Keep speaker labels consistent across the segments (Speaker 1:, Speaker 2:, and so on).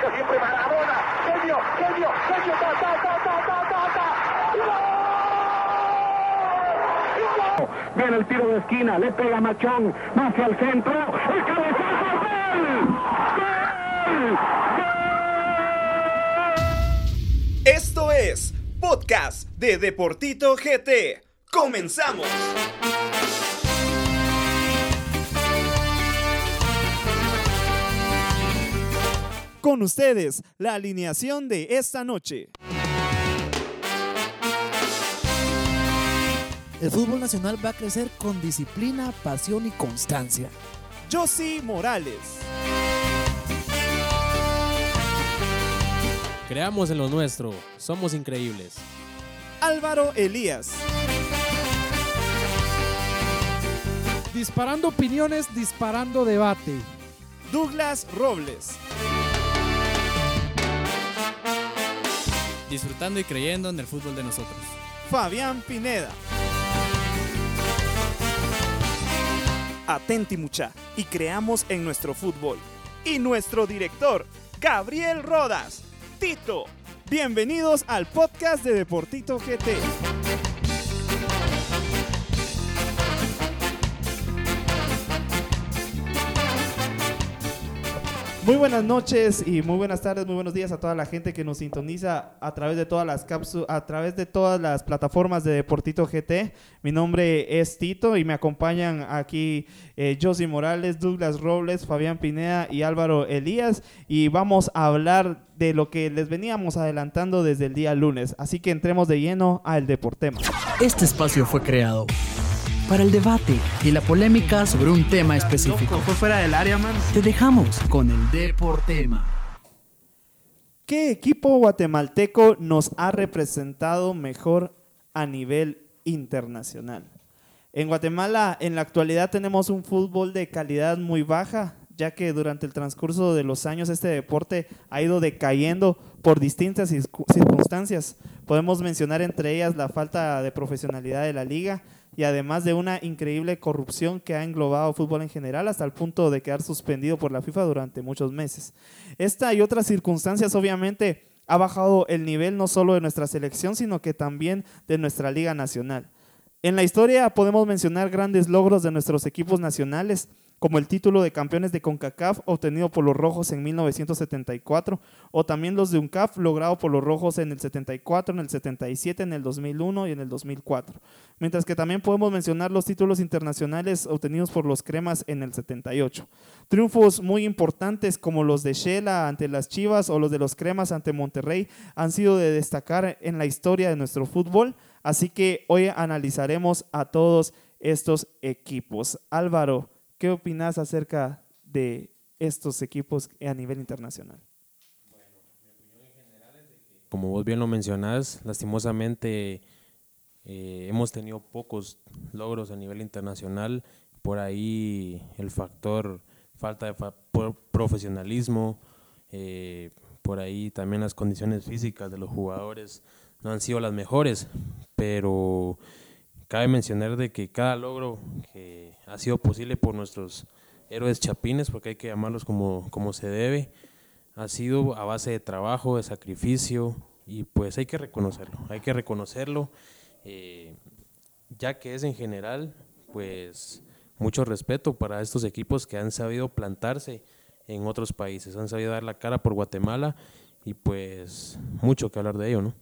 Speaker 1: que siempre Maradona. Genio, genio, genio, ta, ta, ta, ta, ta, ta, ta.
Speaker 2: Viene el tiro de esquina, le pega Machón, va hacia el centro, el cabezazo, ¡gol! ¡Gol!
Speaker 3: Esto es Podcast de Deportito GT. ¡Comenzamos!
Speaker 4: Con ustedes, la alineación de esta noche.
Speaker 5: El fútbol nacional va a crecer con disciplina, pasión y constancia.
Speaker 4: Josie Morales,
Speaker 6: Creamos en lo nuestro, somos increíbles.
Speaker 4: Álvaro Elías,
Speaker 7: Disparando opiniones, disparando debate.
Speaker 4: Douglas Robles,
Speaker 8: disfrutando y creyendo en el fútbol de nosotros.
Speaker 4: Fabián Pineda. Atenti mucha y creamos en nuestro fútbol. Y nuestro director, Gabriel Rodas. Tito, bienvenidos al podcast de Deportito GT. Muy buenas noches y muy buenas tardes, muy buenos días a toda la gente que nos sintoniza a través de todas las cápsulas, a través de todas las plataformas de Deportito GT. Mi nombre es Tito y me acompañan aquí eh, Josie Morales, Douglas Robles, Fabián Pineda y Álvaro Elías y vamos a hablar de lo que les veníamos adelantando desde el día lunes. Así que entremos de lleno al Deportema.
Speaker 9: Este espacio fue creado para el debate y la polémica sobre un tema específico.
Speaker 4: Fue fuera del área, man.
Speaker 9: Te dejamos con el Deportema.
Speaker 4: ¿Qué equipo guatemalteco nos ha representado mejor a nivel internacional? En Guatemala, en la actualidad, tenemos un fútbol de calidad muy baja, ya que durante el transcurso de los años este deporte ha ido decayendo por distintas circu- circunstancias. Podemos mencionar entre ellas la falta de profesionalidad de la liga y además de una increíble corrupción que ha englobado fútbol en general hasta el punto de quedar suspendido por la FIFA durante muchos meses. Esta y otras circunstancias obviamente ha bajado el nivel no solo de nuestra selección, sino que también de nuestra liga nacional. En la historia podemos mencionar grandes logros de nuestros equipos nacionales, como el título de campeones de CONCACAF obtenido por los Rojos en 1974, o también los de UNCAF logrado por los Rojos en el 74, en el 77, en el 2001 y en el 2004. Mientras que también podemos mencionar los títulos internacionales obtenidos por los Cremas en el 78. Triunfos muy importantes como los de Shela ante las Chivas o los de los Cremas ante Monterrey han sido de destacar en la historia de nuestro fútbol, así que hoy analizaremos a todos estos equipos. Álvaro, ¿qué opinas acerca de estos equipos a nivel internacional?
Speaker 6: Como vos bien lo mencionás, lastimosamente eh, hemos tenido pocos logros a nivel internacional. Por ahí el factor falta de fa- profesionalismo, eh, por ahí también las condiciones físicas de los jugadores no han sido las mejores, pero cabe mencionar de que cada logro que ha sido posible por nuestros héroes chapines, porque hay que llamarlos como, como se debe, ha sido a base de trabajo, de sacrificio, y pues hay que reconocerlo, hay que reconocerlo, eh, ya que es en general, pues mucho respeto para estos equipos que han sabido plantarse en otros países, han sabido dar la cara por Guatemala y pues mucho que hablar de ello, ¿no?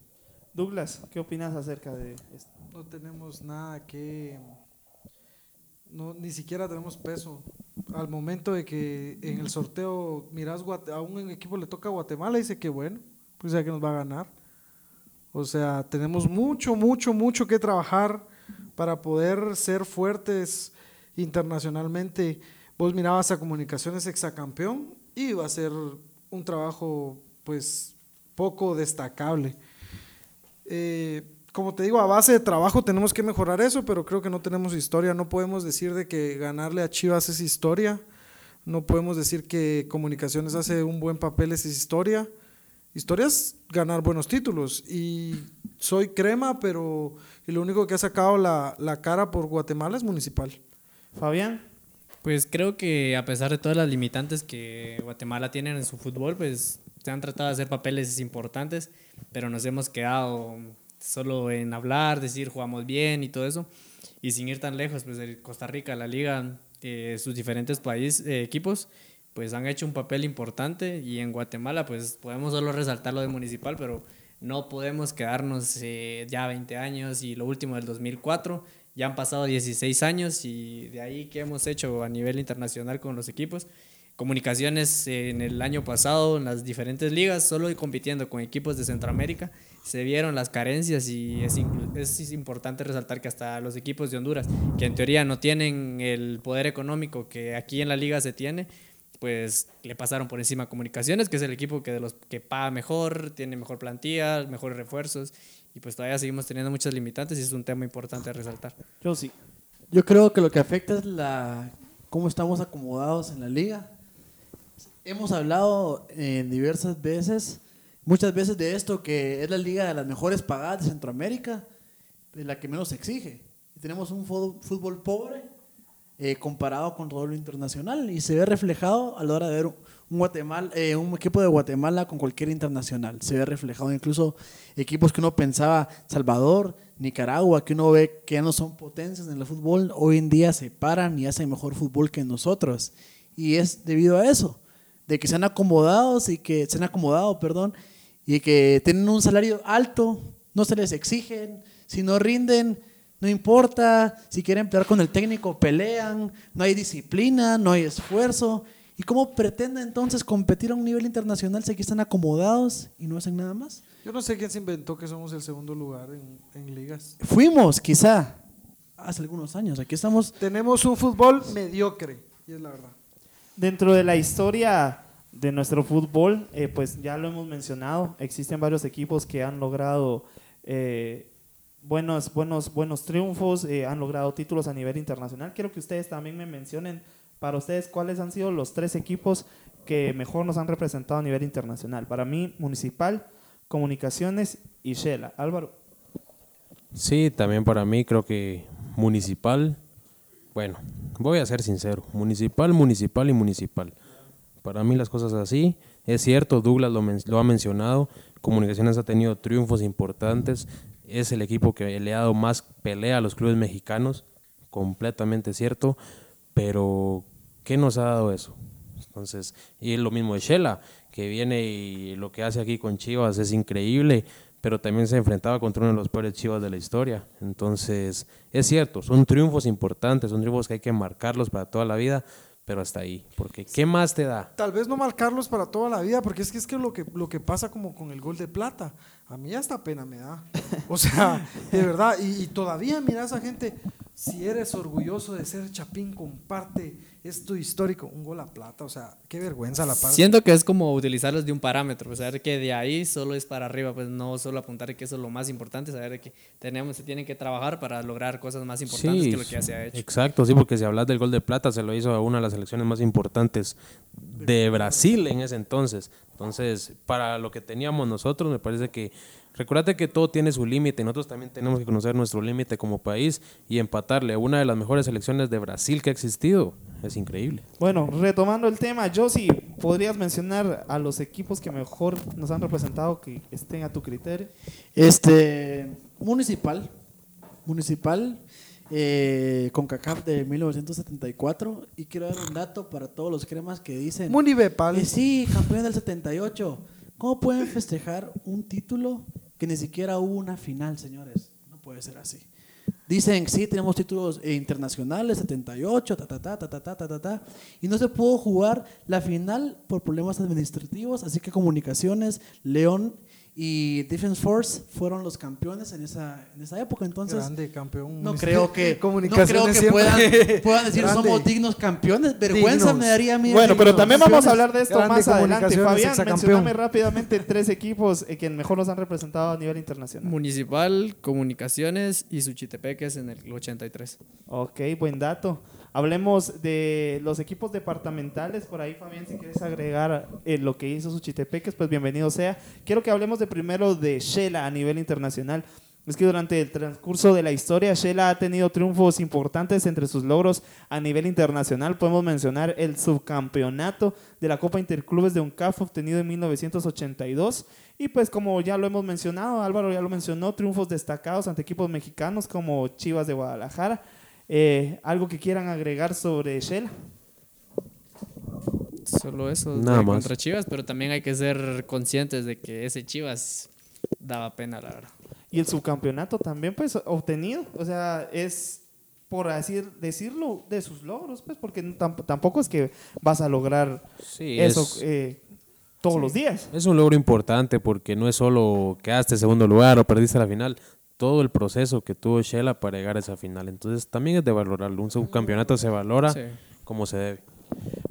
Speaker 4: Douglas, ¿qué opinas acerca de esto?
Speaker 7: No tenemos nada que... No, ni siquiera tenemos peso. Al momento de que en el sorteo miras a un equipo le toca a Guatemala dice que bueno, pues ya que nos va a ganar. O sea, tenemos mucho, mucho, mucho que trabajar para poder ser fuertes internacionalmente. Vos mirabas a Comunicaciones exacampeón y iba a ser un trabajo pues poco destacable. Eh, como te digo, a base de trabajo tenemos que mejorar eso, pero creo que no tenemos historia. No podemos decir de que ganarle a Chivas es historia. No podemos decir que Comunicaciones hace un buen papel es historia. Historia es ganar buenos títulos. Y soy crema, pero y lo único que ha sacado la, la cara por Guatemala es municipal.
Speaker 4: Fabián.
Speaker 8: Pues creo que a pesar de todas las limitantes que Guatemala tiene en su fútbol, pues se han tratado de hacer papeles importantes, pero nos hemos quedado solo en hablar, decir jugamos bien y todo eso. Y sin ir tan lejos, pues Costa Rica, la liga, eh, sus diferentes países, eh, equipos, pues han hecho un papel importante y en Guatemala pues podemos solo resaltar lo de municipal, pero no podemos quedarnos eh, ya 20 años y lo último del 2004, ya han pasado 16 años y de ahí que hemos hecho a nivel internacional con los equipos. Comunicaciones en el año pasado en las diferentes ligas, solo compitiendo con equipos de Centroamérica, se vieron las carencias y es, es importante resaltar que hasta los equipos de Honduras, que en teoría no tienen el poder económico que aquí en la liga se tiene, pues le pasaron por encima Comunicaciones, que es el equipo que de los que paga mejor, tiene mejor plantilla, mejores refuerzos y pues todavía seguimos teniendo muchas limitantes y es un tema importante a resaltar.
Speaker 4: Yo sí.
Speaker 10: Yo creo que lo que afecta es la cómo estamos acomodados en la liga. Hemos hablado en diversas veces, muchas veces de esto que es la liga de las mejores pagadas de Centroamérica, de la que menos exige. Tenemos un fútbol pobre eh, comparado con todo lo internacional y se ve reflejado a la hora de ver un, Guatemala, eh, un equipo de Guatemala con cualquier internacional. Se ve reflejado incluso equipos que uno pensaba, Salvador, Nicaragua, que uno ve que ya no son potencias en el fútbol, hoy en día se paran y hacen mejor fútbol que nosotros. Y es debido a eso, de que se han acomodado y que se han acomodado, perdón, y que tienen un salario alto, no se les exigen, si no rinden, no importa, si quieren pelear con el técnico, pelean, no hay disciplina, no hay esfuerzo. ¿Y cómo pretenden entonces competir a un nivel internacional si aquí están acomodados y no hacen nada más?
Speaker 7: Yo no sé quién se inventó que somos el segundo lugar en, ligas.
Speaker 10: Fuimos, quizá, hace algunos años. Aquí estamos.
Speaker 7: Tenemos un fútbol mediocre, y es la verdad.
Speaker 4: Dentro de la historia de nuestro fútbol, eh, pues ya lo hemos mencionado, existen varios equipos que han logrado eh, buenos, buenos, buenos triunfos, eh, han logrado títulos a nivel internacional. Quiero que ustedes también me mencionen para ustedes cuáles han sido los tres equipos que mejor nos han representado a nivel internacional. Para mí, Municipal, Comunicaciones y Shela. Álvaro.
Speaker 6: Sí, también para mí creo que Municipal, bueno, voy a ser sincero, Municipal, Municipal y Municipal. Para mí las cosas así, es cierto, Douglas lo, ha mencionado, Comunicaciones ha tenido triunfos importantes, es el equipo que le ha dado más pelea a los clubes mexicanos, completamente cierto, pero ¿qué nos ha dado eso? Entonces, y es lo mismo de Shela, que viene y lo que hace aquí con Chivas es increíble, pero también se enfrentaba contra uno de los peores Chivas de la historia. Entonces, es cierto, son triunfos importantes, son triunfos que hay que marcarlos para toda la vida, pero hasta ahí, porque ¿qué más te da?
Speaker 7: Tal vez no marcarlos para toda la vida, porque es que es que lo que lo que pasa como con el gol de plata, a mí hasta pena me da. O sea, de verdad, y, todavía mira a esa gente, si eres orgulloso de ser Chapín, comparte esto histórico, un gol a plata, o sea, qué vergüenza la parte.
Speaker 8: Siento que es como utilizarlos de un parámetro, pues, saber que de ahí solo es para arriba, pues no solo apuntar que eso es lo más importante, saber que tenemos, se tienen que trabajar para lograr cosas más importantes que lo que ya se ha hecho.
Speaker 6: Exacto, sí, porque si hablas del gol de plata, se lo hizo a una de las selecciones más importantes de Brasil en ese entonces. Entonces, para lo que teníamos nosotros, me parece que Recuerda que todo tiene su límite, nosotros también tenemos que conocer nuestro límite como país y empatarle a una de las mejores selecciones de Brasil que ha existido. Es increíble.
Speaker 4: Bueno, retomando el tema, Josie, ¿podrías mencionar a los equipos que mejor nos han representado que estén a tu criterio?
Speaker 10: Este, Municipal, Municipal, eh, con CACAF de 1974 y quiero dar un dato para todos los cremas que dicen
Speaker 7: Munibepal.
Speaker 10: Eh, sí, campeón del 78. ¿Cómo pueden festejar un título que ni siquiera hubo una final, señores. No puede ser así. Dicen, sí, tenemos títulos internacionales, 78, ta, ta, ta, ta, ta, ta, ta, ta, y no se pudo jugar la final por problemas administrativos, así que Comunicaciones, León y Defense Force fueron los campeones en esa, en esa época. Entonces,
Speaker 7: Grande campeón.
Speaker 10: No creo que, no creo que puedan, puedan, decir somos dignos campeones. Vergüenza me daría a mí.
Speaker 4: Bueno, pero también vamos a hablar de esto más adelante. Fabián, mencioname rápidamente tres equipos eh, que mejor nos han representado a nivel internacional.
Speaker 8: Municipal, Comunicaciones y Suchitepeques en el 83.
Speaker 4: Ok, buen dato. Hablemos de los equipos departamentales. Por ahí, Fabián, si quieres agregar eh, lo que hizo Suchitepeques, pues bienvenido sea. Quiero que hablemos de primero de Shela a nivel internacional. es que durante el transcurso de la historia, Shela ha tenido triunfos importantes entre sus logros a nivel internacional. Podemos mencionar el subcampeonato de la Copa Interclubes de UNCAF obtenido en 1982. Y pues como ya lo hemos mencionado, Álvaro ya lo mencionó, triunfos destacados ante equipos mexicanos como Chivas de Guadalajara. Eh, ¿Algo que quieran agregar sobre Shela?
Speaker 8: Solo eso,
Speaker 6: Nada más.
Speaker 8: contra Chivas, pero también hay que ser conscientes de que ese Chivas daba pena, la verdad.
Speaker 4: Y el subcampeonato también, pues, obtenido. O sea, es, por así decirlo, de sus logros, pues, porque tam- tampoco es que vas a lograr
Speaker 6: Sí,
Speaker 4: eso
Speaker 6: es-
Speaker 4: eh, todos los días.
Speaker 6: Es un logro importante porque no es solo quedaste en segundo lugar o perdiste la final, todo el proceso que tuvo Shela para llegar a esa final. Entonces también es de valorarlo. Un subcampeonato se valora
Speaker 8: Sí.
Speaker 6: como se debe.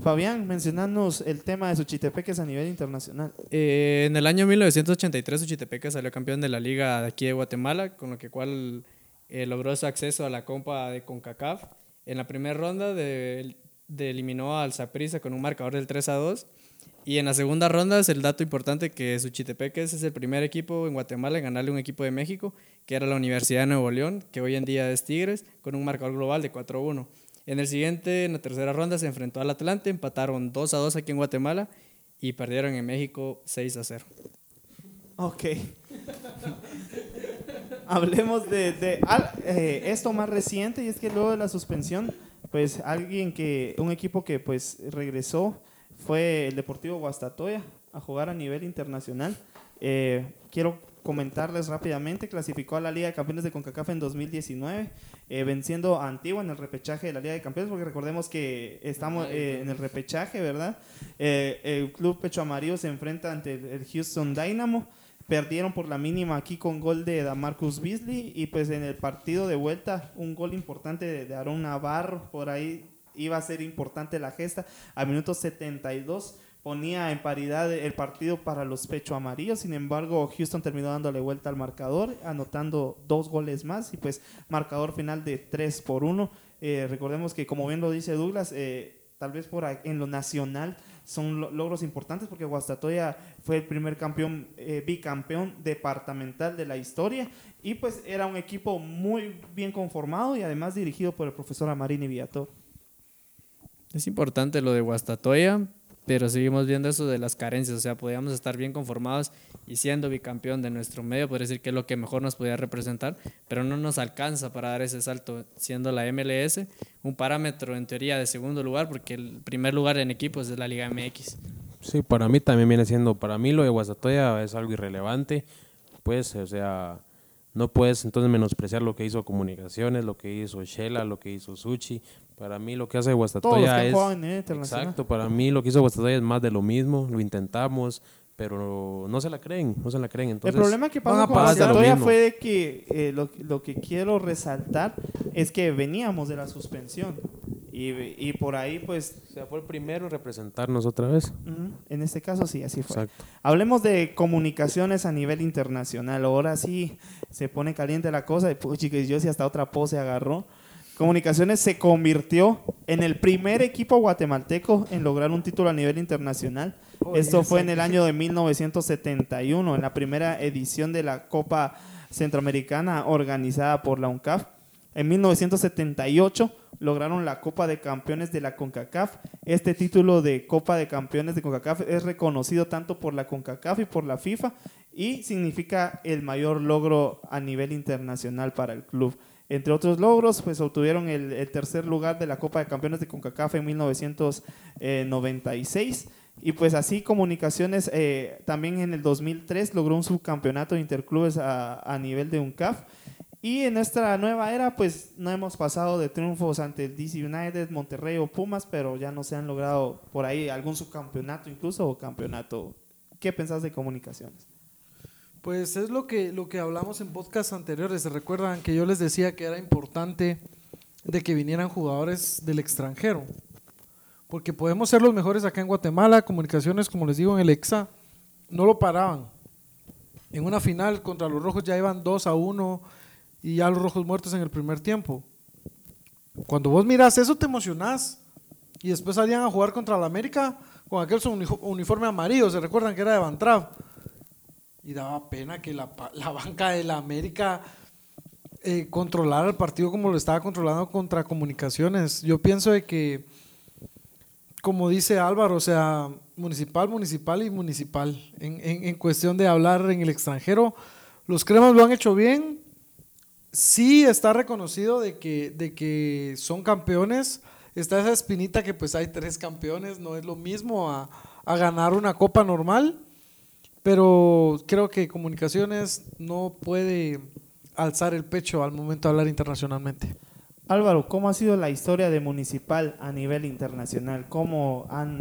Speaker 4: Fabián, mencionanos el tema de Suchitepeques a nivel internacional.
Speaker 8: Eh, en el año 1983, Uchitepeca salió campeón de la liga de aquí de Guatemala, con lo que cual eh, logró su acceso a la Copa de CONCACAF. En la primera ronda de, de eliminó al Saprissa con un marcador del 3 a 2. Y en la segunda ronda es el dato importante que Suchitepeques es el primer equipo en Guatemala en ganarle un equipo de México, que era la Universidad de Nuevo León, que hoy en día es Tigres, con un marcador global de 4-1. En el siguiente, en la tercera ronda, se enfrentó al Atlante, empataron 2 a 2 aquí en Guatemala y perdieron en México 6 a 0.
Speaker 4: Ok. Hablemos de, de al- eh, esto más reciente y es que luego de la suspensión, pues alguien que, un equipo que pues regresó fue el Deportivo Guastatoya a jugar a nivel internacional. Eh, quiero comentarles rápidamente, clasificó a la Liga de Campeones de CONCACAF en 2019, eh, venciendo a Antigua en el repechaje de la Liga de Campeones, porque recordemos que estamos eh, en el repechaje, ¿verdad? El Club Pecho Amarillo se enfrenta ante el- Houston Dynamo, perdieron por la mínima aquí con gol de Damarcus Beasley y pues en el partido de vuelta un gol importante de Aaron Navarro, por ahí iba a ser importante la gesta, a minuto 72 ponía en paridad el partido para los pecho amarillos. Sin embargo, Houston terminó dándole vuelta al marcador, anotando dos goles más y pues marcador final de 3 por 1. Eh, recordemos que, como bien lo dice Douglas, eh, tal vez por en lo nacional son lo- logros importantes porque Guastatoya fue el primer campeón, eh, bicampeón departamental de la historia y pues era un equipo muy bien conformado y además dirigido por el profesor Amarini Villator.
Speaker 8: Es importante lo de Guastatoya, pero seguimos viendo eso de las carencias. O sea, podíamos estar bien conformados y siendo bicampeón de nuestro medio, por decir que es lo que mejor nos podía representar, pero no nos alcanza para dar ese salto, siendo la MLS un parámetro en teoría de segundo lugar, porque el primer lugar en equipos es la Liga MX.
Speaker 6: Sí, para mí también viene siendo, para mí lo de Guastatoya es algo irrelevante, pues, o sea, no puedes entonces menospreciar lo que hizo Comunicaciones, lo que hizo Shela, lo que hizo Suchi. Para mí lo que hace
Speaker 4: Todos los que
Speaker 6: Guastatoya es... Exacto, para mí lo que hizo Guastatoya es más de lo mismo, lo intentamos, pero no se la creen, no se la creen. Entonces,
Speaker 4: el problema que
Speaker 6: van
Speaker 4: pasó
Speaker 6: a
Speaker 4: con Guastatoya
Speaker 6: mismo.
Speaker 4: fue de que eh, lo, lo que quiero resaltar es que veníamos de la suspensión y, y por ahí pues
Speaker 6: O sea, fue el primero en representarnos otra vez.
Speaker 4: en este caso sí, así fue.
Speaker 6: Exacto.
Speaker 4: Hablemos de comunicaciones a nivel internacional. Ahora sí se pone caliente la cosa. Y puchi, que yo sí hasta otra pose agarró. Comunicaciones se convirtió en el primer equipo guatemalteco en lograr un título a nivel internacional. Esto fue en el año de 1971, en la primera edición de la Copa Centroamericana organizada por la UNCAF. En 1978 lograron la Copa de Campeones de la CONCACAF. Este título de Copa de Campeones de CONCACAF es reconocido tanto por la CONCACAF y por la FIFA y significa el mayor logro a nivel internacional para el club. Entre otros logros, pues obtuvieron el, tercer lugar de la Copa de Campeones de CONCACAF en 1996. Y pues así Comunicaciones eh, también en el 2003 logró un subcampeonato de interclubes a, a nivel de UNCAF. Y en esta nueva era, pues no hemos pasado de triunfos ante el DC United, Monterrey o Pumas, pero ya no se han logrado por ahí algún subcampeonato incluso o campeonato. ¿Qué pensás de comunicaciones?
Speaker 7: Pues es lo que, lo que hablamos en podcasts anteriores. ¿Se recuerdan que yo les decía que era importante de que vinieran jugadores del extranjero? Porque podemos ser los mejores acá en Guatemala, comunicaciones, como les digo, en el EXA, no lo paraban. En una final contra los rojos ya iban 2 a 1 y ya los rojos muertos en el primer tiempo. Cuando vos miras eso te emocionás. Y después salían a jugar contra la América con aquel uniforme amarillo, ¿se recuerdan que era de? Y daba pena que la, la banca de la América eh, controlar el partido como lo estaba controlando contra comunicaciones. Yo pienso de que, como dice Álvaro, o sea, municipal, municipal y municipal. En, en- en cuestión de hablar en el extranjero, los cremas lo han hecho bien. Sí está reconocido de que, de que son campeones. Está esa espinita que pues hay tres campeones, no es lo mismo a, a ganar una copa normal. Pero creo que Comunicaciones no puede alzar el pecho al momento de hablar internacionalmente.
Speaker 4: Álvaro, ¿cómo ha sido la historia de Municipal a nivel internacional? ¿Cómo han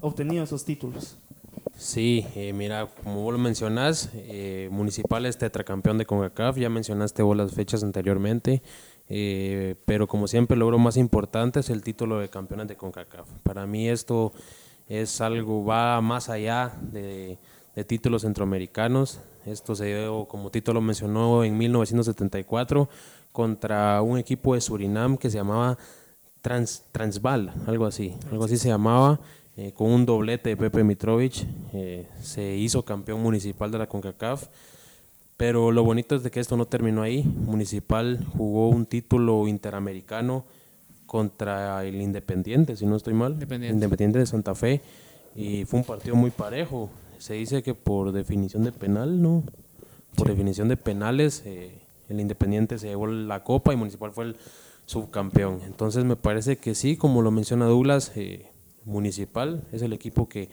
Speaker 4: obtenido esos títulos?
Speaker 6: Sí, eh, mira, como vos lo mencionás, eh, Municipal es tetracampeón de CONCACAF, ya mencionaste vos las fechas anteriormente, eh, pero como siempre el logro más importante es el título de campeones de CONCACAF. Para mí esto es algo, va más allá de, de títulos centroamericanos. Esto se dio, como Tito lo mencionó, en 1974 contra un equipo de Surinam que se llamaba Trans, Transval, algo así, algo así se llamaba, eh, con un doblete de Pepe Mitrovic, eh, se hizo campeón municipal de la CONCACAF, pero lo bonito es de que esto no terminó ahí, Municipal jugó un título interamericano contra el Independiente, si no estoy mal,
Speaker 8: Independiente.
Speaker 6: Independiente de Santa Fe, y fue un partido muy parejo, se dice que por definición de penal, ¿no? Por definición de penales, eh, el Independiente se llevó la copa y Municipal fue el subcampeón. Entonces me parece que sí, como lo menciona Douglas, eh, Municipal es el equipo que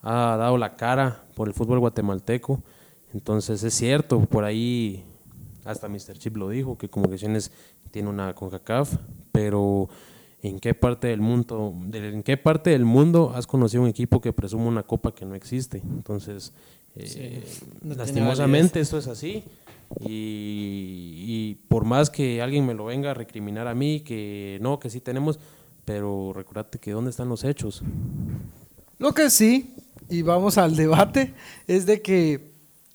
Speaker 6: ha dado la cara por el fútbol guatemalteco. Entonces es cierto, por ahí hasta Mr. Chip lo dijo, que Comunicaciones tiene una CONCACAF, pero ¿en qué parte del mundo, de- en qué parte del mundo has conocido un equipo que presume una copa que no existe? Entonces, eh,
Speaker 8: no
Speaker 6: lastimosamente esto es así. Y, y por más que alguien me lo venga a recriminar a mí, que no, que sí tenemos, pero recordate que ¿dónde están los hechos?
Speaker 7: Lo que sí, y vamos al debate, es de que,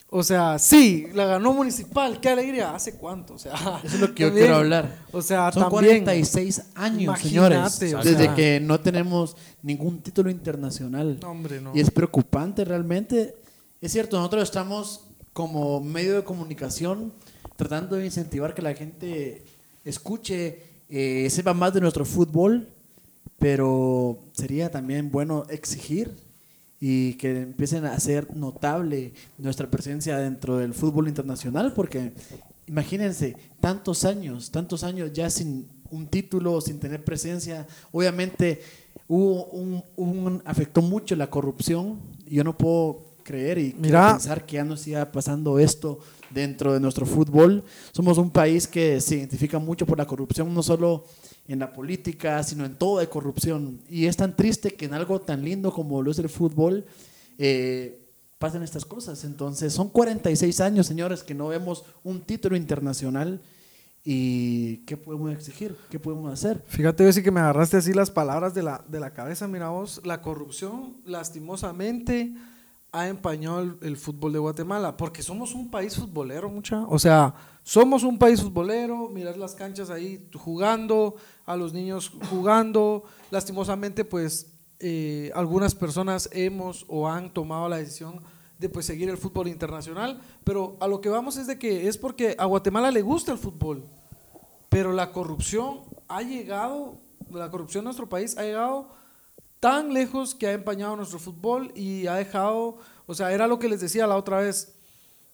Speaker 7: o sea, sí, la ganó Municipal, qué alegría, ¿hace cuánto? O sea,
Speaker 10: Eso es lo que yo
Speaker 7: también,
Speaker 10: quiero hablar.
Speaker 7: O sea,
Speaker 10: Son
Speaker 7: también,
Speaker 10: 46 años, señores,
Speaker 7: o
Speaker 10: desde
Speaker 7: sea.
Speaker 10: que no tenemos ningún título internacional.
Speaker 7: No, hombre, no.
Speaker 10: Y es preocupante realmente. Es cierto, nosotros estamos como medio de comunicación tratando de incentivar que la gente escuche, eh, sepa más de nuestro fútbol, pero sería también bueno exigir y que empiecen a hacer notable nuestra presencia dentro del fútbol internacional, porque imagínense, tantos años, tantos años ya sin un título, sin tener presencia, obviamente hubo un, un- afectó mucho la corrupción, yo no puedo creer y
Speaker 7: Mira.
Speaker 10: pensar que ya no siga pasando esto dentro de nuestro fútbol. Somos un país que se identifica mucho por la corrupción, no solo en la política, sino en todo de corrupción. Y es tan triste que en algo tan lindo como lo es el fútbol eh, pasen estas cosas. Entonces, son 46 años, señores, que no vemos un título internacional. ¿Y qué podemos exigir? ¿Qué podemos hacer?
Speaker 7: Fíjate, yo sí que me agarraste así las palabras de la, de la cabeza. Mira vos, la corrupción lastimosamente ha empañado el, fútbol de Guatemala, porque somos un país futbolero, mucha. O sea, somos un país futbolero, miras las canchas ahí jugando, a los niños jugando. Lastimosamente, pues eh, algunas personas hemos o han tomado la decisión de pues seguir el fútbol internacional, pero a lo que vamos es de que es porque a Guatemala le gusta el fútbol. Pero la corrupción ha llegado, la corrupción en nuestro país ha llegado tan lejos que ha empañado nuestro fútbol y ha dejado, o sea, era lo que les decía la otra vez,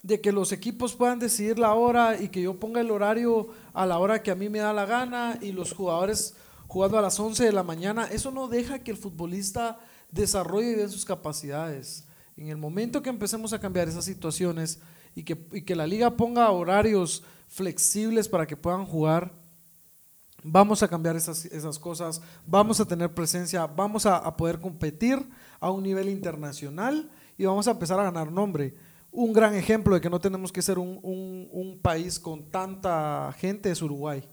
Speaker 7: de que los equipos puedan decidir la hora y que yo ponga el horario a la hora que a mí me da la gana y los jugadores jugando a las 11 de la mañana, eso no deja que el futbolista desarrolle bien sus capacidades. En el momento que empecemos a cambiar esas situaciones y que, y que la liga ponga horarios flexibles para que puedan jugar, vamos a cambiar esas, esas cosas, vamos a tener presencia, vamos a, a poder competir a un nivel internacional y vamos a empezar a ganar nombre. Un gran ejemplo de que no tenemos que ser un, un- un país con tanta gente es Uruguay.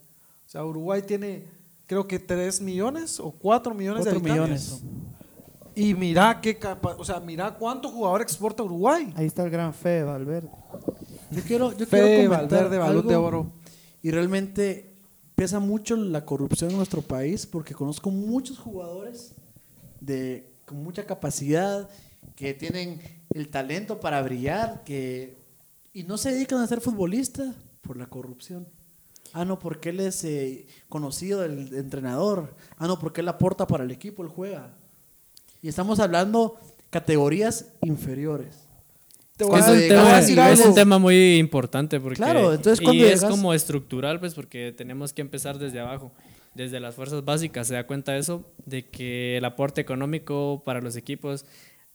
Speaker 7: O sea, Uruguay tiene creo que 3 millones o 4 millones de habitantes.
Speaker 10: millones.
Speaker 7: Y mira qué capa- o sea, mira cuánto jugador exporta Uruguay.
Speaker 4: Ahí está el gran Fede Valverde.
Speaker 10: Yo quiero, yo
Speaker 7: Fede
Speaker 10: quiero comentar
Speaker 7: Valverde, balón de oro.
Speaker 10: Y realmente pesa mucho la corrupción en nuestro país porque conozco muchos jugadores de, con mucha capacidad que tienen el talento para brillar que, y no se dedican a ser futbolistas por la corrupción. Ah, no, porque él es eh, conocido del entrenador. Ah, no, porque él aporta para el equipo, él juega. Y estamos hablando categorías inferiores.
Speaker 7: Te voy
Speaker 10: Cuando
Speaker 7: a
Speaker 8: Es un, tema,
Speaker 10: a
Speaker 8: es
Speaker 10: niveles-
Speaker 8: un tema muy importante porque
Speaker 10: Claro, entonces
Speaker 8: y es
Speaker 10: llegas-
Speaker 8: como estructural, pues porque tenemos que empezar desde abajo, desde las fuerzas básicas. Se da cuenta eso de que el aporte económico para los equipos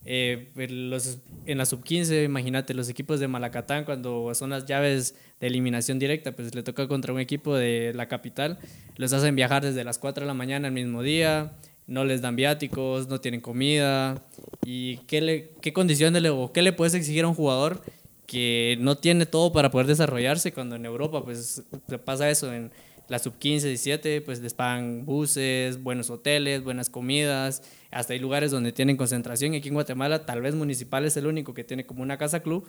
Speaker 8: eh, en los- en la sub 15, imagínate los equipos de Malacatán cuando son las llaves de eliminación directa, pues le toca contra un equipo de la capital, los hacen viajar desde las 4 de la mañana el mismo día, no les dan viáticos, no tienen comida. ¿Y qué, le, qué condiciones le, o qué le puedes exigir a un jugador que no tiene todo para poder desarrollarse cuando en Europa pues pasa eso en la sub 15, 17, pues les pagan buses, buenos hoteles, buenas comidas, hasta hay lugares donde tienen concentración. Y aquí en Guatemala tal vez Municipal es el único que tiene como una casa club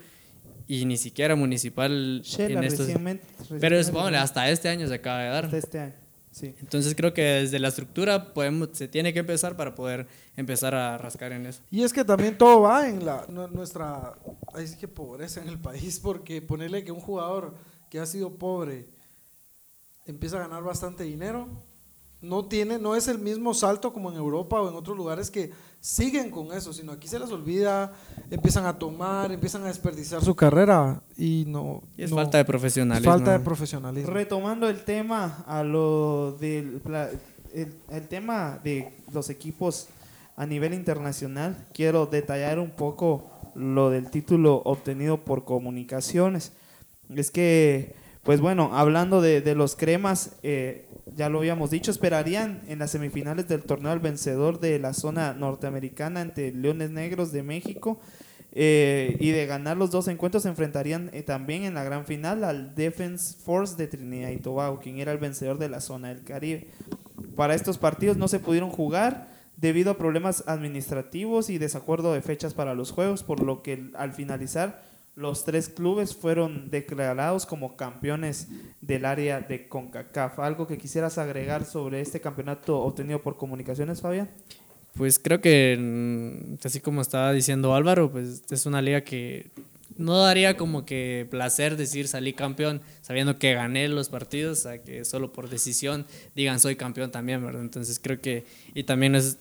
Speaker 8: y ni siquiera Municipal
Speaker 4: Shela
Speaker 8: en estos...
Speaker 4: recientemente-
Speaker 8: Pero es, ponle, hasta este año se acaba de dar.
Speaker 4: Hasta este año, sí.
Speaker 8: Entonces creo que desde la estructura podemos, se tiene que empezar para poder empezar a rascar en eso.
Speaker 7: Y es que también todo va en la nu- nuestra ahí sí que pobreza en el país porque ponerle que un jugador que ha sido pobre empieza a ganar bastante dinero no tiene no es el mismo salto como en Europa o en otros lugares que siguen con eso, sino aquí se les olvida, empiezan a tomar, empiezan a desperdiciar su carrera y no
Speaker 8: Y es
Speaker 7: no-
Speaker 8: falta de profesionalismo.
Speaker 7: falta de profesionalismo.
Speaker 4: Retomando el tema a lo del pla- el, el tema de los equipos a nivel internacional, quiero detallar un poco lo del título obtenido por comunicaciones. Es que, pues bueno, hablando de, de los cremas, eh, ya lo habíamos dicho, esperarían en las semifinales del torneo al vencedor de la zona norteamericana ante Leones Negros de México. Eh, y de ganar los dos encuentros se enfrentarían eh, también en la gran final al Defense Force de Trinidad y Tobago, quien era el vencedor de la zona del Caribe. Para estos partidos no se pudieron jugar debido a problemas administrativos y desacuerdo de fechas para los juegos, por lo que al finalizar los tres clubes fueron declarados como campeones del área de CONCACAF. ¿Algo que quisieras agregar sobre este campeonato obtenido por comunicaciones, Fabián?
Speaker 8: Pues creo que, mm, así como estaba diciendo Álvaro, pues es una liga que no daría como que placer decir salí campeón sabiendo que gané los partidos, a que solo por decisión digan soy campeón también, ¿verdad? Entonces creo que, y también es,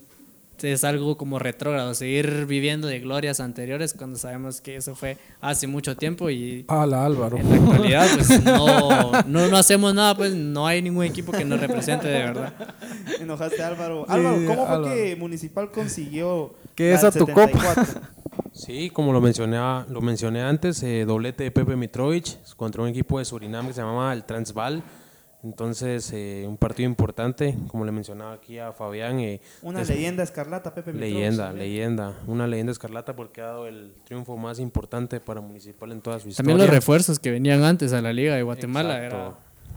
Speaker 8: es algo como retrógrado, seguir viviendo de glorias anteriores cuando sabemos que eso fue hace mucho tiempo y
Speaker 7: Ala Álvaro.
Speaker 8: en la actualidad pues no, no, no hacemos nada, pues no hay ningún equipo que nos represente de verdad.
Speaker 4: Enojaste, Álvaro.
Speaker 7: Sí,
Speaker 4: Álvaro, ¿cómo fue
Speaker 7: Álvaro.
Speaker 4: que Municipal consiguió
Speaker 7: ¿Qué
Speaker 4: la
Speaker 7: es a tu copa?
Speaker 4: 74?
Speaker 6: Sí, como lo mencioné, lo mencioné antes, eh, doblete de Pepe Mitrovic contra un equipo de Surinam que se llamaba el Transvaal. Entonces, eh, un partido importante, como le mencionaba aquí a Fabián. eh,
Speaker 4: Una
Speaker 6: es-
Speaker 4: leyenda escarlata, Pepe.
Speaker 6: Leyenda, leyenda. Una leyenda escarlata porque ha dado el triunfo más importante para Municipal en toda su historia.
Speaker 8: También los refuerzos que venían antes a la Liga de Guatemala
Speaker 6: Exacto,
Speaker 8: era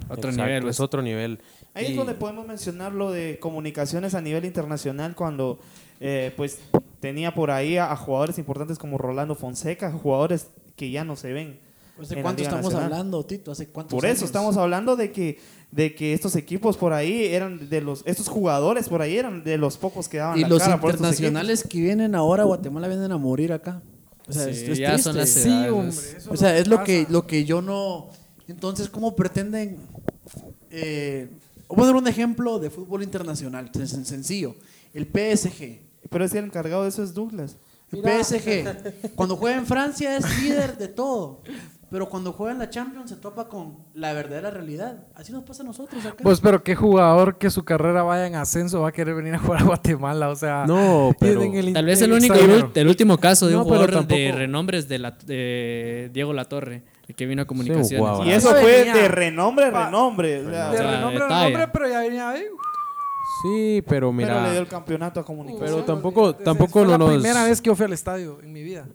Speaker 8: otro
Speaker 6: exacto,
Speaker 8: nivel. pues.
Speaker 6: Es otro nivel.
Speaker 4: Ahí es donde podemos mencionar lo de comunicaciones a nivel internacional cuando eh, pues tenía por ahí a, a jugadores importantes como Rolando Fonseca, jugadores que ya no se ven.
Speaker 10: ¿Hace cuánto estamos
Speaker 4: Nacional.
Speaker 10: hablando, Tito? ¿Hace cuántos
Speaker 4: Por eso
Speaker 10: años?
Speaker 4: estamos hablando de que de que estos equipos por ahí eran de los estos jugadores por ahí eran de los pocos que daban
Speaker 10: Y
Speaker 4: la
Speaker 10: los
Speaker 4: cara por estos
Speaker 10: internacionales que vienen ahora a Guatemala vienen a morir acá. O sea,
Speaker 8: Sí,
Speaker 10: es, es
Speaker 8: ya son las
Speaker 10: triste.
Speaker 8: edades.
Speaker 7: Sí, hombre. eso
Speaker 10: O sea, es lo que, lo que yo no... Entonces, ¿cómo pretenden... Eh, voy a dar un ejemplo de fútbol internacional, sen- sen- sencillo. El PSG.
Speaker 4: Pero es el encargado de eso es Douglas.
Speaker 10: El PSG. Cuando juega en Francia es líder de todo. Pero cuando juega en la Champions se topa con la verdadera realidad. Así nos pasa a nosotros acá.
Speaker 7: Pues, pero qué jugador que su carrera vaya en ascenso va a querer venir a jugar a Guatemala, o sea,
Speaker 6: No, pero-
Speaker 7: el
Speaker 8: Tal vez el único, el último caso de
Speaker 6: No,
Speaker 8: un jugador de renombres de, la, de Diego Latorre, el que vino a comunicaciones.
Speaker 6: jugador.
Speaker 4: Y
Speaker 6: Ah,
Speaker 4: eso
Speaker 7: eso
Speaker 4: fue
Speaker 7: venía.
Speaker 4: de renombre,
Speaker 7: Pa-
Speaker 4: renombre. o sea,
Speaker 7: De
Speaker 8: O sea,
Speaker 7: renombre, renombre, pero ya venía ahí.
Speaker 6: Sí, pero mira.
Speaker 4: pero le dio el campeonato a comunicaciones.
Speaker 6: Pero tampoco, tampoco
Speaker 7: fue
Speaker 6: no
Speaker 7: la
Speaker 6: nos.
Speaker 7: primera vez que yo fui al estadio en mi vida.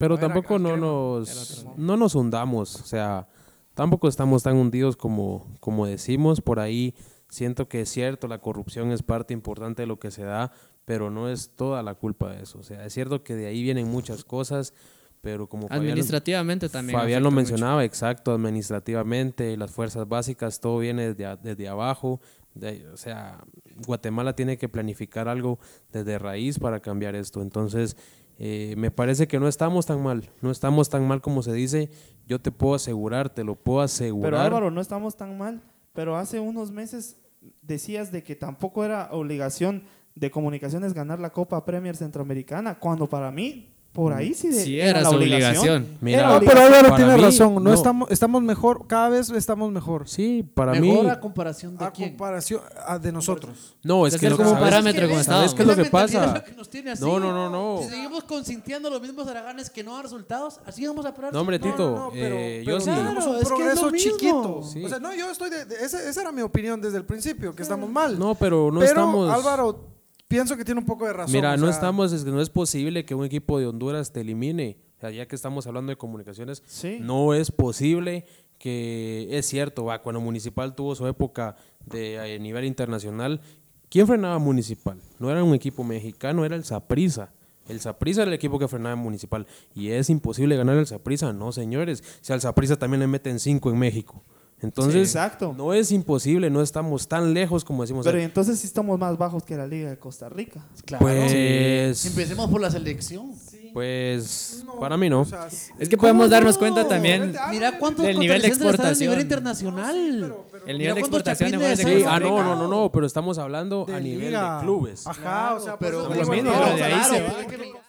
Speaker 6: Pero
Speaker 7: No
Speaker 6: tampoco no nos, no nos hundamos, o sea, tampoco estamos tan hundidos como, como decimos. Por ahí siento que es cierto, la corrupción es parte importante de lo que se da, pero no es toda la culpa de eso. O sea, es cierto que de ahí vienen muchas cosas, pero como Fabián-
Speaker 8: Administrativamente también.
Speaker 6: Fabián lo
Speaker 8: mucho.
Speaker 6: mencionaba, exacto, administrativamente, las fuerzas básicas, todo viene desde, a- desde abajo. de- o sea, Guatemala tiene que planificar algo desde raíz para cambiar esto. Entonces, eh, me parece que no estamos tan mal, no estamos tan mal como se dice. Yo te puedo asegurar, te lo puedo asegurar.
Speaker 4: Pero Álvaro, no estamos tan mal. pero hace unos meses decías de que tampoco era obligación de comunicaciones ganar la Copa Premier Centroamericana, cuando para mí por ahí sí, de-
Speaker 8: Sí, era
Speaker 4: la
Speaker 8: su
Speaker 4: obligación.
Speaker 8: obligación.
Speaker 6: Mira,
Speaker 4: Era
Speaker 7: No, pero Álvaro tiene
Speaker 6: mí,
Speaker 7: razón. No,
Speaker 6: no.
Speaker 7: Estamos, estamos mejor, cada vez estamos mejor.
Speaker 6: Sí, para
Speaker 10: Mejor
Speaker 6: mí.
Speaker 10: a comparación de
Speaker 7: A
Speaker 10: quién.
Speaker 7: comparación a de nosotros.
Speaker 6: No, es
Speaker 8: Es
Speaker 6: que que
Speaker 8: como parámetro como
Speaker 6: ¿Sabes
Speaker 8: Estado.
Speaker 6: qué es lo que pasa?
Speaker 10: es.
Speaker 6: No, no, no, no.
Speaker 10: Si seguimos consintiendo los mismos haraganes que no dan resultados, así vamos a parar.
Speaker 6: No, hombre,
Speaker 7: No,
Speaker 6: Tito,
Speaker 7: no, no, pero,
Speaker 6: eh,
Speaker 7: pero
Speaker 6: yo sí.
Speaker 10: Claro, es que es lo
Speaker 7: chiquito.
Speaker 6: Sí.
Speaker 7: O sea, no, yo estoy de, de- ese- esa era mi opinión desde el principio, que estamos mal.
Speaker 6: No, pero no
Speaker 7: pero
Speaker 6: estamos.
Speaker 7: Álvaro, pienso que tiene un poco de razón.
Speaker 6: Mira,
Speaker 7: o
Speaker 6: no estamos, es que no es posible que un equipo de Honduras te elimine. O sea, ya que estamos hablando de comunicaciones,
Speaker 4: Sí.
Speaker 6: no es posible que, es cierto, va, cuando Municipal tuvo su época de eh, nivel internacional, ¿quién frenaba a Municipal? No era un equipo mexicano, era el Saprissa. El Saprissa era el equipo que frenaba a Municipal. Y es imposible ganar el Saprissa, no, señores. Si al Saprissa también le meten cinco en México. Entonces,
Speaker 4: exacto.
Speaker 6: no es imposible, no estamos tan lejos como decimos.
Speaker 4: Pero entonces sí estamos más bajos que la Liga de Costa Rica.
Speaker 10: Claro.
Speaker 6: Pues,
Speaker 10: Empecemos por la selección.
Speaker 6: pues, para mí no.
Speaker 7: o sea,
Speaker 8: Es que podemos
Speaker 10: ¿Cómo
Speaker 8: darnos
Speaker 10: no?
Speaker 8: cuenta también
Speaker 10: Mira cuántos
Speaker 8: del nivel de
Speaker 10: están a nivel
Speaker 8: exportación.
Speaker 10: internacional.
Speaker 8: El
Speaker 10: Mira
Speaker 8: nivel de exportación de
Speaker 10: de
Speaker 6: Sí, ah, no, no, no, no, pero estamos hablando a
Speaker 7: de
Speaker 6: nivel
Speaker 7: liga.
Speaker 6: de clubes.
Speaker 7: Ajá, o sea,
Speaker 10: pero
Speaker 7: por
Speaker 8: lo
Speaker 7: eso
Speaker 8: mismo,
Speaker 7: digo,
Speaker 8: pero de ahí
Speaker 10: claro,
Speaker 8: se
Speaker 10: pero
Speaker 8: va.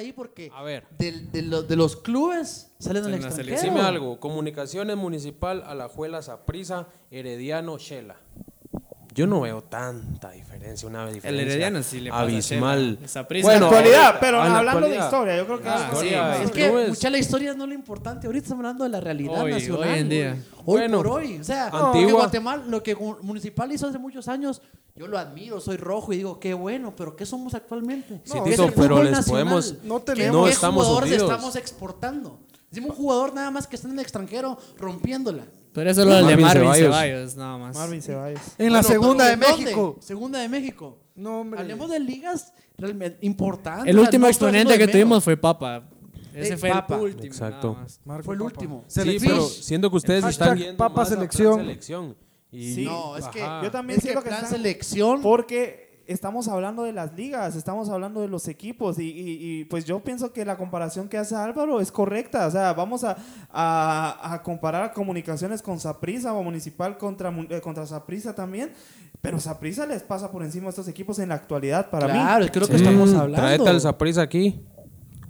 Speaker 10: Es que mi- Empieza ahí porque
Speaker 6: A ver.
Speaker 10: del- de, lo- de los clubes salen
Speaker 8: la
Speaker 10: extranjero.
Speaker 6: Decime algo, Comunicaciones Municipal, Alajuela, Saprisa, Herediano, Shela. Yo no veo tanta diferencia, una diferencia
Speaker 8: Herediano sí le pasa
Speaker 6: abismal.
Speaker 8: Shela. Saprissa
Speaker 4: en
Speaker 8: Bueno,
Speaker 4: actualidad,
Speaker 6: ahorita,
Speaker 4: pero
Speaker 6: en
Speaker 4: hablando de historia, yo creo que
Speaker 8: Ah,
Speaker 4: es-
Speaker 8: sí.
Speaker 10: Es que
Speaker 6: clubes.
Speaker 10: mucha la historia no es lo importante. Ahorita estamos hablando de la realidad
Speaker 8: Hoy-
Speaker 10: nacional.
Speaker 8: hoy en día.
Speaker 10: Hoy
Speaker 6: Bueno,
Speaker 10: por hoy. O sea,
Speaker 6: antigua.
Speaker 10: lo que Guatemala, lo que Municipal hizo hace muchos años, yo lo admiro, soy rojo y digo, qué bueno, pero ¿qué somos actualmente?
Speaker 6: Sí,
Speaker 10: ¿Qué es
Speaker 6: Tito,
Speaker 10: el
Speaker 6: pero
Speaker 10: fútbol
Speaker 6: les
Speaker 10: nacional?
Speaker 6: podemos-
Speaker 7: No
Speaker 10: ¿Qué-
Speaker 7: tenemos-
Speaker 6: No
Speaker 10: ¿Qué
Speaker 6: estamos
Speaker 10: jugadores
Speaker 6: hundidos.
Speaker 10: estamos exportando? Decimos un jugador nada más que está en el extranjero rompiéndola.
Speaker 8: Pero eso es lo de
Speaker 6: Marvin
Speaker 8: Marvin
Speaker 6: Ceballos.
Speaker 8: Ceballos, nada más.
Speaker 4: Marvin Ceballos.
Speaker 7: En la
Speaker 10: Bueno,
Speaker 7: segunda de
Speaker 10: pero ¿en dónde?
Speaker 7: México.
Speaker 10: Segunda de México.
Speaker 7: No, hombre.
Speaker 10: Hablemos de ligas realmente importantes.
Speaker 8: El último
Speaker 10: no
Speaker 8: exponente que tuvimos fue Papa. Ese
Speaker 10: Eh,
Speaker 8: fue
Speaker 10: Papa.
Speaker 8: el último.
Speaker 6: Exacto.
Speaker 10: Fue el
Speaker 7: Papa.
Speaker 10: último.
Speaker 6: Sí, pero siendo que ustedes están
Speaker 7: Papa
Speaker 6: más a plan
Speaker 7: selección.
Speaker 6: selección. Y
Speaker 4: Sí.
Speaker 10: No, es que
Speaker 6: Ajá.
Speaker 4: Yo también
Speaker 10: es que
Speaker 4: siento que
Speaker 10: plan
Speaker 4: están-
Speaker 10: selección
Speaker 4: Porque estamos hablando de las ligas, estamos hablando de los equipos y, y- y, pues yo pienso que la comparación que hace Álvaro es correcta. O sea, vamos a, a, a comparar a comunicaciones con Saprisa o Municipal contra, eh, contra Saprisa también. Pero Saprisa les pasa por encima a estos equipos en la actualidad para mí.
Speaker 10: Claro, es que
Speaker 6: Sí,
Speaker 10: estamos hablando.
Speaker 6: Tráete al Saprissa aquí.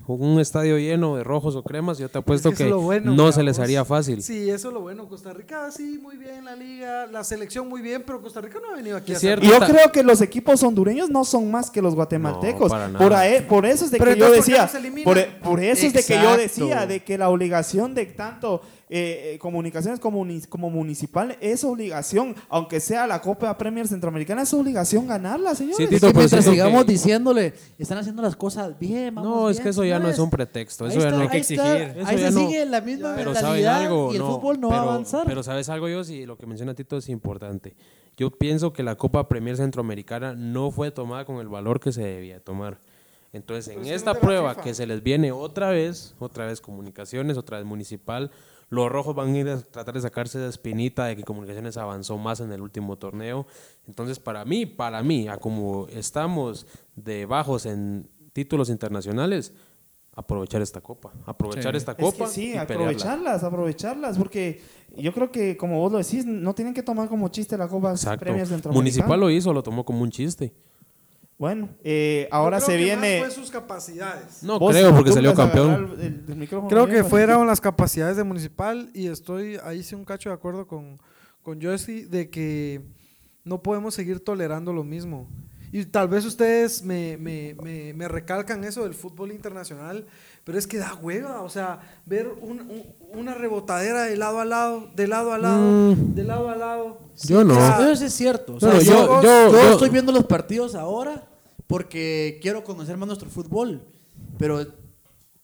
Speaker 6: Con un estadio lleno de rojos o cremas, yo te apuesto
Speaker 7: Es
Speaker 6: que,
Speaker 7: bueno,
Speaker 6: no
Speaker 7: mira
Speaker 6: se les haría fácil.
Speaker 7: Sí, eso es lo bueno. Costa Rica, sí, muy bien la liga, la selección muy bien, pero Costa Rica no ha venido aquí
Speaker 6: Es
Speaker 7: a
Speaker 6: cierto.
Speaker 4: Y yo creo que los equipos hondureños no son más que los guatemaltecos.
Speaker 6: No, para nada.
Speaker 4: por, ahí- por eso es de
Speaker 7: Pero
Speaker 4: que yo
Speaker 7: entonces, ¿por qué
Speaker 4: decía,
Speaker 7: no se eliminan?
Speaker 4: por, e- por eso es de que yo decía de que la obligación de tanto eh, eh, comunicaciones como, muni- como municipal es obligación, aunque sea la Copa Premier Centroamericana, es obligación ganarla, señores.
Speaker 6: Sí,
Speaker 10: Es
Speaker 6: Tito,
Speaker 10: que
Speaker 6: pero
Speaker 10: mientras
Speaker 6: siento
Speaker 10: sigamos
Speaker 6: que-
Speaker 10: diciéndole, están haciendo las cosas bien, vamos
Speaker 6: No, es
Speaker 10: bien,
Speaker 6: que eso ya no es un pretexto. Eso ya no
Speaker 8: hay que
Speaker 10: está,
Speaker 8: exigir.
Speaker 10: Ahí se
Speaker 6: no.
Speaker 10: sigue la misma
Speaker 6: Pero ¿saben
Speaker 10: mentalidad
Speaker 6: algo?
Speaker 10: y el
Speaker 6: No,
Speaker 10: fútbol no va a
Speaker 6: pero-
Speaker 10: avanzar.
Speaker 6: Pero ¿sabes algo, yo Sí, lo que menciona Tito es importante. Yo pienso que la Copa Premier Centroamericana no fue tomada con el valor que se debía tomar. Entonces, en esta prueba que se les viene otra vez, otra vez comunicaciones, otra vez municipal, los rojos van a ir a tratar de sacarse de espinita de que comunicaciones avanzó más en el último torneo. Entonces, para mí, para mí, a como estamos de bajos en títulos internacionales, aprovechar esta copa. Aprovechar
Speaker 8: Sí.
Speaker 6: esta
Speaker 4: Es
Speaker 6: copa.
Speaker 4: que sí,
Speaker 6: y pelearla.
Speaker 4: aprovecharlas, aprovecharlas, porque yo creo que, como vos lo decís, no tienen que tomar como chiste la Copa
Speaker 6: Exacto. Municipal lo hizo, lo tomó como un chiste.
Speaker 4: Bueno, eh, ahora
Speaker 7: creo
Speaker 4: se
Speaker 7: que
Speaker 4: viene...
Speaker 7: más fue sus capacidades.
Speaker 6: No creo, porque salió campeón.
Speaker 4: el-
Speaker 7: Creo que fueron las capacidades de Municipal y estoy ahí sí un cacho de acuerdo con, con Josie de que no podemos seguir tolerando lo mismo. Y tal vez ustedes me, me, me, me recalcan eso del fútbol internacional, pero es que da hueva, o sea, ver un- un- una rebotadera de lado a lado, de lado a lado, de lado a lado.
Speaker 6: Yo no.
Speaker 10: Eso es cierto. O sea,
Speaker 6: Bueno,
Speaker 10: yo,
Speaker 6: yo-
Speaker 10: yo-
Speaker 6: yo-
Speaker 10: yo
Speaker 6: yo-
Speaker 10: estoy viendo los partidos ahora porque quiero conocer más nuestro fútbol. Pero,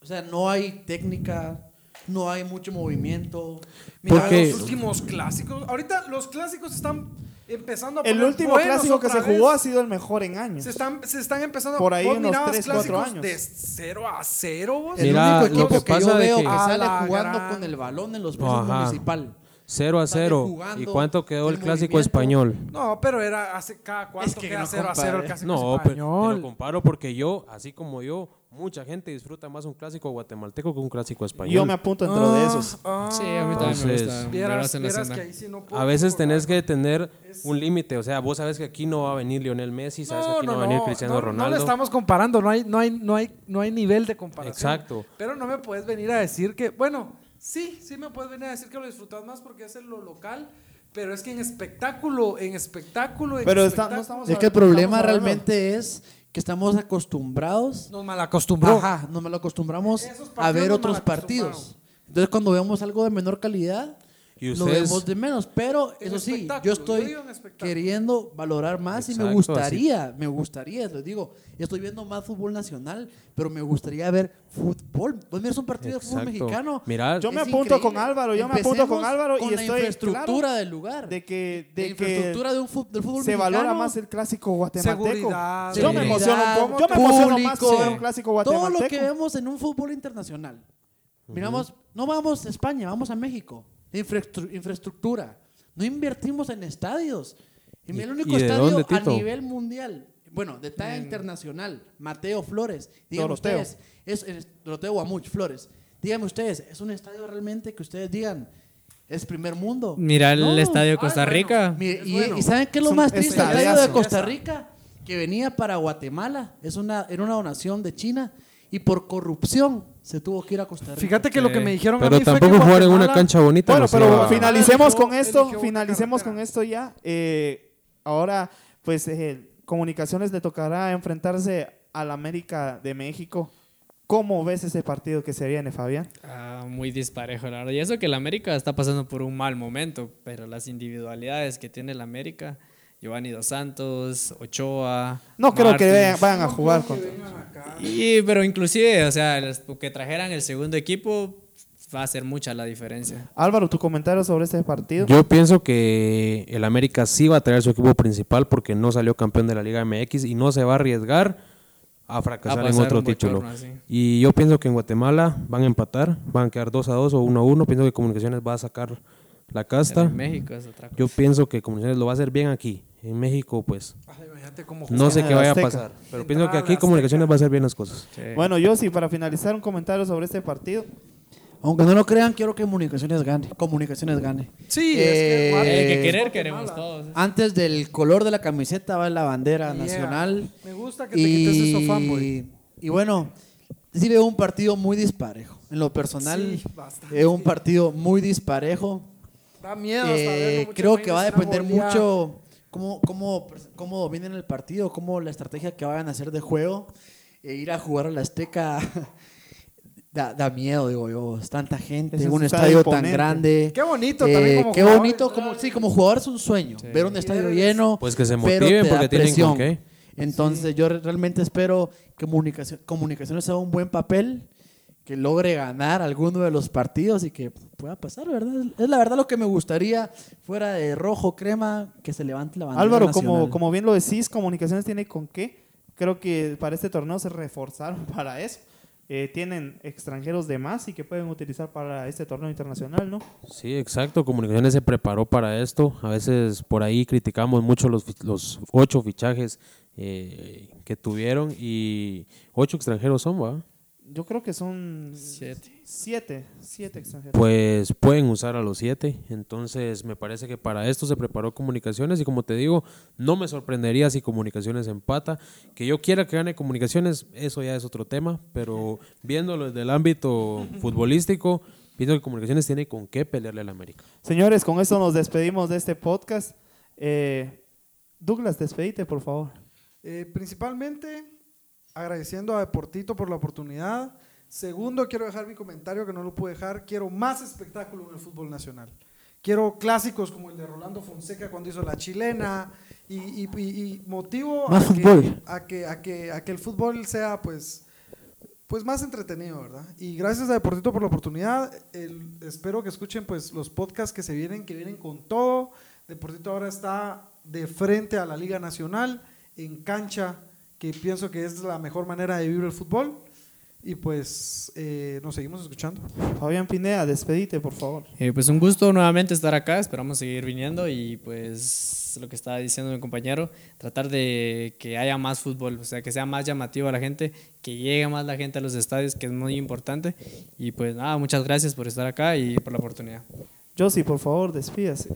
Speaker 10: o sea, no hay técnica, no hay mucho movimiento.
Speaker 7: Mira,
Speaker 6: Porque-
Speaker 7: los últimos clásicos, ahorita los clásicos están empezando a
Speaker 4: El
Speaker 7: poner
Speaker 4: último
Speaker 7: buenos
Speaker 4: clásico que se jugó
Speaker 7: vez.
Speaker 4: ha sido el mejor en años.
Speaker 7: Se están, se están empezando
Speaker 4: Por ahí
Speaker 7: vos
Speaker 4: unos
Speaker 7: mirabas
Speaker 4: tres, cuatro
Speaker 7: clásicos
Speaker 4: años.
Speaker 7: De 0 a 0, vos.
Speaker 10: El
Speaker 6: Mira,
Speaker 10: único equipo
Speaker 6: que
Speaker 10: yo veo
Speaker 6: que-
Speaker 10: sale jugando
Speaker 7: gran-
Speaker 10: con el balón en los
Speaker 6: Ajá.
Speaker 10: municipal.
Speaker 6: 0 a
Speaker 10: sale
Speaker 6: 0.
Speaker 10: jugando,
Speaker 6: ¿Y cuánto quedó el,
Speaker 10: el
Speaker 6: clásico
Speaker 10: movimiento.
Speaker 6: español?
Speaker 7: No, pero era hace cada cuánto
Speaker 10: que
Speaker 7: queda
Speaker 10: no
Speaker 7: 0 a 0 el clásico
Speaker 6: No, pero te
Speaker 7: español.
Speaker 6: lo comparo porque yo, así como yo, mucha gente disfruta más un clásico guatemalteco que un clásico español.
Speaker 4: Yo me apunto dentro de esos.
Speaker 7: Ah,
Speaker 8: Sí, a mí también me gusta.
Speaker 7: Vieras,
Speaker 8: en la
Speaker 7: vieras
Speaker 8: cena.
Speaker 7: que ahí sí no puedo
Speaker 6: A veces tenés que tener un límite, o sea, vos sabes que aquí no va a venir Lionel Messi, sabes que
Speaker 7: No,
Speaker 6: aquí no,
Speaker 7: no,
Speaker 6: va a venir
Speaker 7: no,
Speaker 6: Cristiano
Speaker 7: no,
Speaker 6: Ronaldo.
Speaker 7: No le estamos comparando, no hay, no hay, no hay, no hay nivel de comparación.
Speaker 6: Exacto.
Speaker 7: Pero no me puedes venir a decir que, bueno, sí, sí me puedes venir a decir que lo disfrutas más porque es en lo local, pero es que en espectáculo, en espectáculo, en
Speaker 4: Pero está- no estamos
Speaker 10: Es que el problema realmente es que estamos acostumbrados.
Speaker 7: nos malacostumbró.
Speaker 10: Ajá, nos mal acostumbramos
Speaker 7: Esos
Speaker 10: a ver otros partidos. Entonces, cuando vemos algo de menor calidad,
Speaker 6: Y
Speaker 10: lo vemos de menos. Pero eso sí, yo estoy queriendo valorar más y me gustaría, me gustaría, les digo, estoy viendo más fútbol nacional, pero me gustaría ver fútbol. Vos miras un partido de fútbol mexicano.
Speaker 6: Mira,
Speaker 4: Yo me
Speaker 10: Es
Speaker 4: apunto
Speaker 10: increíble.
Speaker 4: con Álvaro, yo me apunto con Álvaro
Speaker 10: con
Speaker 4: y
Speaker 10: la
Speaker 4: estoy
Speaker 10: infraestructura
Speaker 4: claro
Speaker 10: del lugar.
Speaker 4: de que,
Speaker 10: la
Speaker 4: de
Speaker 10: infraestructura
Speaker 4: que
Speaker 10: de un fu- del fútbol
Speaker 4: se
Speaker 10: mexicano.
Speaker 4: valora más el clásico guatemalteco.
Speaker 7: Seguridad,
Speaker 4: yo me
Speaker 10: seguridad,
Speaker 4: emociono, un poco- yo me emociono más con un clásico
Speaker 10: Todo lo
Speaker 4: guatemalteco.
Speaker 10: que vemos en un fútbol internacional. Miramos, no vamos a España, vamos a México. Infraestru- infraestructura. No invertimos en estadios. Y mira, el único
Speaker 6: y
Speaker 10: estadio
Speaker 6: dónde,
Speaker 10: a nivel mundial, bueno, de talla internacional, Mateo Flores. Díganme
Speaker 4: Doroteo.
Speaker 10: ustedes, es, es Doroteo Guamuch Flores. Díganme ustedes, ¿es un estadio realmente que ustedes digan es primer mundo?
Speaker 8: Mira el
Speaker 10: No.
Speaker 8: estadio de
Speaker 7: Ah,
Speaker 8: Costa
Speaker 7: bueno.
Speaker 8: Rica.
Speaker 10: Y,
Speaker 7: bueno.
Speaker 10: y ¿saben qué es lo
Speaker 4: Es
Speaker 10: más triste? El estadio de. Costa Rica, que venía para Guatemala, es una, era una donación de China, y por corrupción se tuvo que ir a Costa Rica.
Speaker 7: Fíjate que lo que me dijeron a
Speaker 6: pero
Speaker 7: mí fue
Speaker 6: tampoco
Speaker 7: que
Speaker 6: jugar en una cancha bonita.
Speaker 4: Bueno,
Speaker 6: no
Speaker 4: pero finalicemos con esto, finalicemos con esto ya. Eh, ahora, pues, eh, Comunicaciones le tocará enfrentarse al América de México. ¿Cómo ves ese partido que se viene, Fabián?
Speaker 8: Ah, muy disparejo, la verdad. Y eso que el América está pasando por un mal momento, pero las individualidades que tiene el América, Giovanni Dos Santos, Ochoa.
Speaker 4: No creo que
Speaker 8: Martins.
Speaker 4: vayan, vayan a jugar contra.
Speaker 8: Y, pero inclusive, o sea, los que trajeran el segundo equipo va a hacer mucha la diferencia.
Speaker 4: Álvaro, tu comentario sobre este partido.
Speaker 6: Yo pienso que el América sí va a traer su equipo principal porque no salió campeón de la Liga MX y no se va a arriesgar a fracasar
Speaker 8: A
Speaker 6: en otro título.
Speaker 8: bochorno, sí.
Speaker 6: Y yo pienso que en Guatemala van a empatar, van a quedar 2 a 2 o 1 a 1. Pienso que Comunicaciones va a sacar la casta.
Speaker 8: en México es otra cosa.
Speaker 6: Yo pienso que Comunicaciones lo va a hacer bien aquí. En México, pues,
Speaker 7: Ay, imagínate cómo
Speaker 6: no sé qué vaya a pasar. Pero
Speaker 7: Entrada
Speaker 6: pienso que aquí. Comunicaciones va a hacer bien las cosas.
Speaker 8: Sí.
Speaker 4: Bueno, yo sí, para finalizar un comentario sobre este partido.
Speaker 10: Aunque no lo crean, quiero que Comunicaciones gane. Comunicaciones gane.
Speaker 7: Sí,
Speaker 10: Eh,
Speaker 7: es que,
Speaker 8: Eh,
Speaker 7: vale,
Speaker 8: que querer queremos todos.
Speaker 10: Antes del color de la camiseta va la bandera
Speaker 7: Yeah.
Speaker 10: nacional.
Speaker 7: Me gusta que te quites eso, fanboy.
Speaker 10: y bueno, sí veo un partido muy disparejo. En lo personal,
Speaker 7: Sí,
Speaker 10: veo un partido muy disparejo.
Speaker 7: Da miedo hasta
Speaker 10: Eh,
Speaker 7: verlo,
Speaker 10: creo que va a depender mucho cómo, cómo, cómo viene el partido, cómo la estrategia que vayan a hacer de juego. E ir a jugar a la Azteca da, da miedo, digo yo. Es tanta gente,
Speaker 4: Es un estadio
Speaker 10: tan grande.
Speaker 7: Qué bonito
Speaker 10: Eh,
Speaker 7: también como
Speaker 10: Qué
Speaker 7: jugador
Speaker 10: bonito, como, sí, como jugador es un sueño. Ver un estadio lleno.
Speaker 6: Pues que se
Speaker 10: da
Speaker 6: porque tienen
Speaker 10: presión.
Speaker 6: con qué.
Speaker 10: Entonces yo re- realmente espero que comunicación, Comunicaciones haga un buen papel, que logre ganar alguno de los partidos y que pueda pasar, ¿verdad? Es la verdad lo que me gustaría, fuera de rojo, crema, que se levante la bandera
Speaker 4: Álvaro, como,
Speaker 10: nacional.
Speaker 4: como bien lo decís, Comunicaciones tiene con qué. Creo que para este torneo se reforzaron para eso. Eh, tienen extranjeros de más y que pueden utilizar para este torneo internacional, ¿no?
Speaker 6: Sí, exacto. Comunicaciones se preparó para esto. A veces por ahí criticamos mucho los, los ocho fichajes eh, que tuvieron y ocho extranjeros son, ¿va?
Speaker 4: Yo creo que son
Speaker 8: Siete.
Speaker 4: siete, siete extranjeros.
Speaker 6: Pues pueden usar a los siete. Entonces me parece que para esto se preparó Comunicaciones y como te digo, no me sorprendería si Comunicaciones empata. Que yo quiera que gane Comunicaciones, eso ya es otro tema, pero viéndolo desde el ámbito futbolístico, pienso que Comunicaciones tiene con qué pelearle al América.
Speaker 4: Señores, con esto nos despedimos de este podcast. Eh, Douglas, despedite, por favor.
Speaker 7: Eh, principalmente agradeciendo a Deportito por la oportunidad. Segundo, quiero dejar mi comentario que no lo pude dejar. Quiero más espectáculo en el fútbol nacional. Quiero clásicos como el de Rolando Fonseca cuando hizo la chilena y, y- y- motivo
Speaker 10: Más
Speaker 7: a que, a, que, a, que, a que el fútbol sea pues, pues más entretenido, ¿verdad? Y gracias a Deportito por la oportunidad. El- espero que escuchen pues los podcasts que se vienen, que vienen con todo. Deportito ahora está de frente a la Liga Nacional, en cancha, que pienso que es la mejor manera de vivir el fútbol. Y pues eh, nos seguimos escuchando.
Speaker 4: Fabián Pineda, despedite, por favor.
Speaker 8: Eh, pues un gusto nuevamente estar acá, esperamos seguir viniendo y pues lo que estaba diciendo mi compañero, tratar de que haya más fútbol, o sea, que sea más llamativo a la gente, que llegue más la gente a los estadios, que es muy importante. Y pues nada, muchas gracias por estar acá y por la oportunidad.
Speaker 4: Josie, por favor, despídase.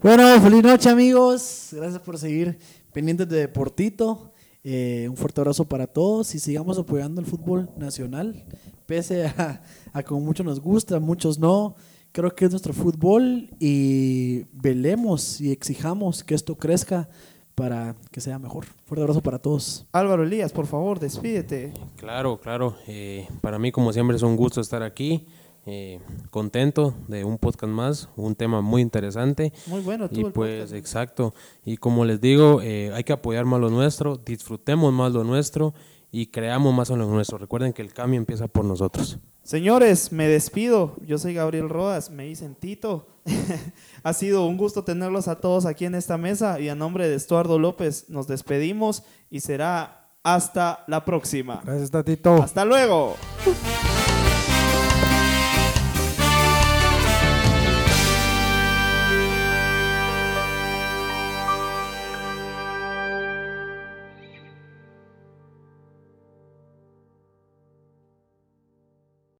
Speaker 10: Bueno, feliz noche amigos. Gracias por seguir pendientes de Deportito. Eh, un fuerte abrazo para todos y sigamos apoyando el fútbol nacional. Pese a, a como muchos nos gusta, muchos no. Creo que es nuestro fútbol y velemos y exijamos que esto crezca para que sea mejor. Fuerte abrazo para todos.
Speaker 4: Álvaro Elías, por favor, despídete.
Speaker 6: Claro, claro. Eh, para mí, como siempre, es un gusto estar aquí. Eh, contento de un podcast más, un tema muy interesante.
Speaker 4: Muy bueno, tú
Speaker 6: Y
Speaker 4: el
Speaker 6: pues,
Speaker 4: podcast.
Speaker 6: exacto. Y como les digo, eh, hay que apoyar más lo nuestro, disfrutemos más lo nuestro y creamos más en lo nuestro. Recuerden que el cambio empieza por nosotros.
Speaker 4: Señores, me despido. Yo soy Gabriel Rodas, me dicen Tito. ha sido un gusto tenerlos a todos aquí en esta mesa y a nombre de Estuardo López nos despedimos y será hasta la próxima.
Speaker 7: Gracias, Tatito.
Speaker 4: Hasta luego.